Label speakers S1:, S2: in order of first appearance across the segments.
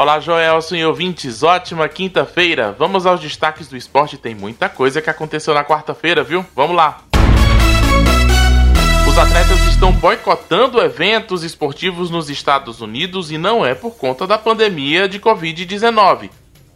S1: Olá, Joelson e ouvintes, ótima quinta-feira. Vamos aos destaques do esporte, tem muita coisa que aconteceu na quarta-feira, viu? Vamos lá. Os atletas estão boicotando eventos esportivos nos Estados Unidos e não é por conta da pandemia de Covid-19.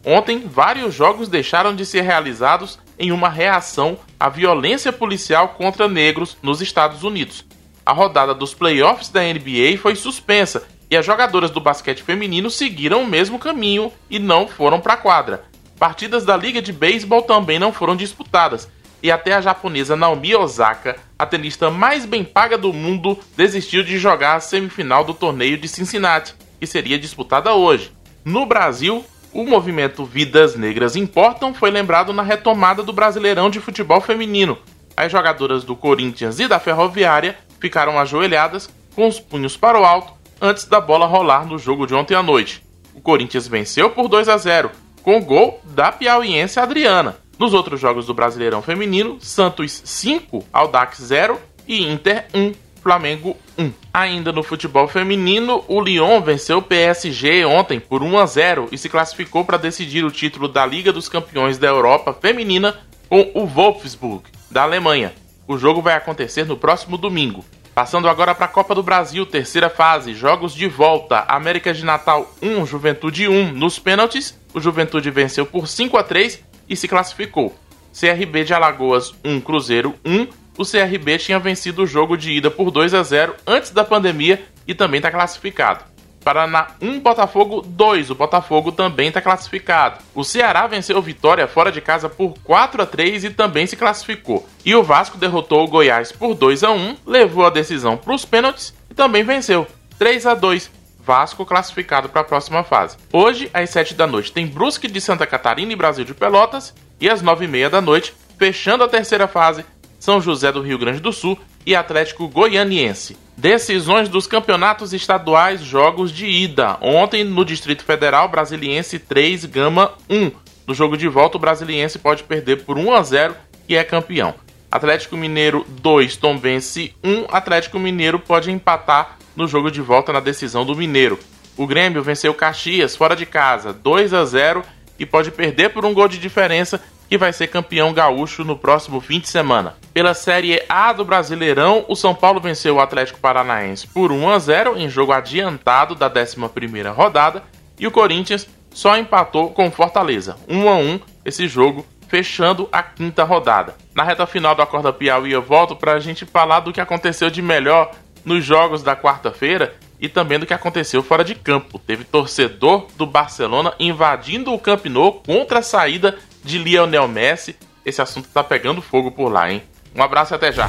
S1: Ontem, vários jogos deixaram de ser realizados em uma reação à violência policial contra negros nos Estados Unidos. A rodada dos playoffs da NBA foi suspensa e as jogadoras do basquete feminino seguiram o mesmo caminho e não foram para a quadra. Partidas da Liga de Beisebol também não foram disputadas, e até a japonesa Naomi Osaka, a tenista mais bem paga do mundo, desistiu de jogar a semifinal do torneio de Cincinnati, que seria disputada hoje. No Brasil, o movimento Vidas Negras Importam foi lembrado na retomada do Brasileirão de Futebol Feminino. As jogadoras do Corinthians e da Ferroviária ficaram ajoelhadas, com os punhos para o alto, antes da bola rolar no jogo de ontem à noite. O Corinthians venceu por 2 a 0, com gol da piauiense Adriana. Nos outros jogos do Brasileirão Feminino, Santos 5, Aldax 0 e Inter 1, Flamengo 1. Ainda no futebol feminino, o Lyon venceu o PSG ontem por 1 a 0 e se classificou para decidir o título da Liga dos Campeões da Europa Feminina com o Wolfsburg, da Alemanha. O jogo vai acontecer no próximo domingo. Passando agora para a Copa do Brasil, terceira fase, jogos de volta. América de Natal 1, Juventude 1. Nos pênaltis, o Juventude venceu por 5 a 3 e se classificou. CRB de Alagoas 1, Cruzeiro 1. O CRB tinha vencido o jogo de ida por 2 a 0 antes da pandemia e também está classificado. Paraná 1, Botafogo 2. O Botafogo também está classificado. O Ceará venceu Vitória fora de casa por 4 a 3 e também se classificou. E o Vasco derrotou o Goiás por 2 a 1, levou a decisão para os pênaltis e também venceu 3 a 2. Vasco classificado para a próxima fase. Hoje, às 7 da noite, tem Brusque de Santa Catarina e Brasil de Pelotas. E às 9 e meia da noite, fechando a terceira fase, São José do Rio Grande do Sul e Atlético Goianiense. Decisões dos campeonatos estaduais, jogos de ida. Ontem, no Distrito Federal, Brasiliense 3, Gama 1. No jogo de volta, o Brasiliense pode perder por 1 a 0 e é campeão. Atlético Mineiro 2, Tombense 1. Atlético Mineiro pode empatar no jogo de volta na decisão do Mineiro. O Grêmio venceu Caxias fora de casa 2 a 0 e pode perder por um gol de diferença que vai ser campeão gaúcho no próximo fim de semana. Pela Série A do Brasileirão, o São Paulo venceu o Atlético Paranaense por 1 a 0 em jogo adiantado da 11ª rodada e o Corinthians só empatou com Fortaleza, 1 a 1 esse jogo fechando a quinta rodada. Na reta final do Acorda Piauí eu volto para a gente falar do que aconteceu de melhor nos jogos da quarta-feira e também do que aconteceu fora de campo. Teve torcedor do Barcelona invadindo o Camp Nou contra a saída de Lionel Messi. Esse assunto tá pegando fogo por lá, hein? Um abraço e até já.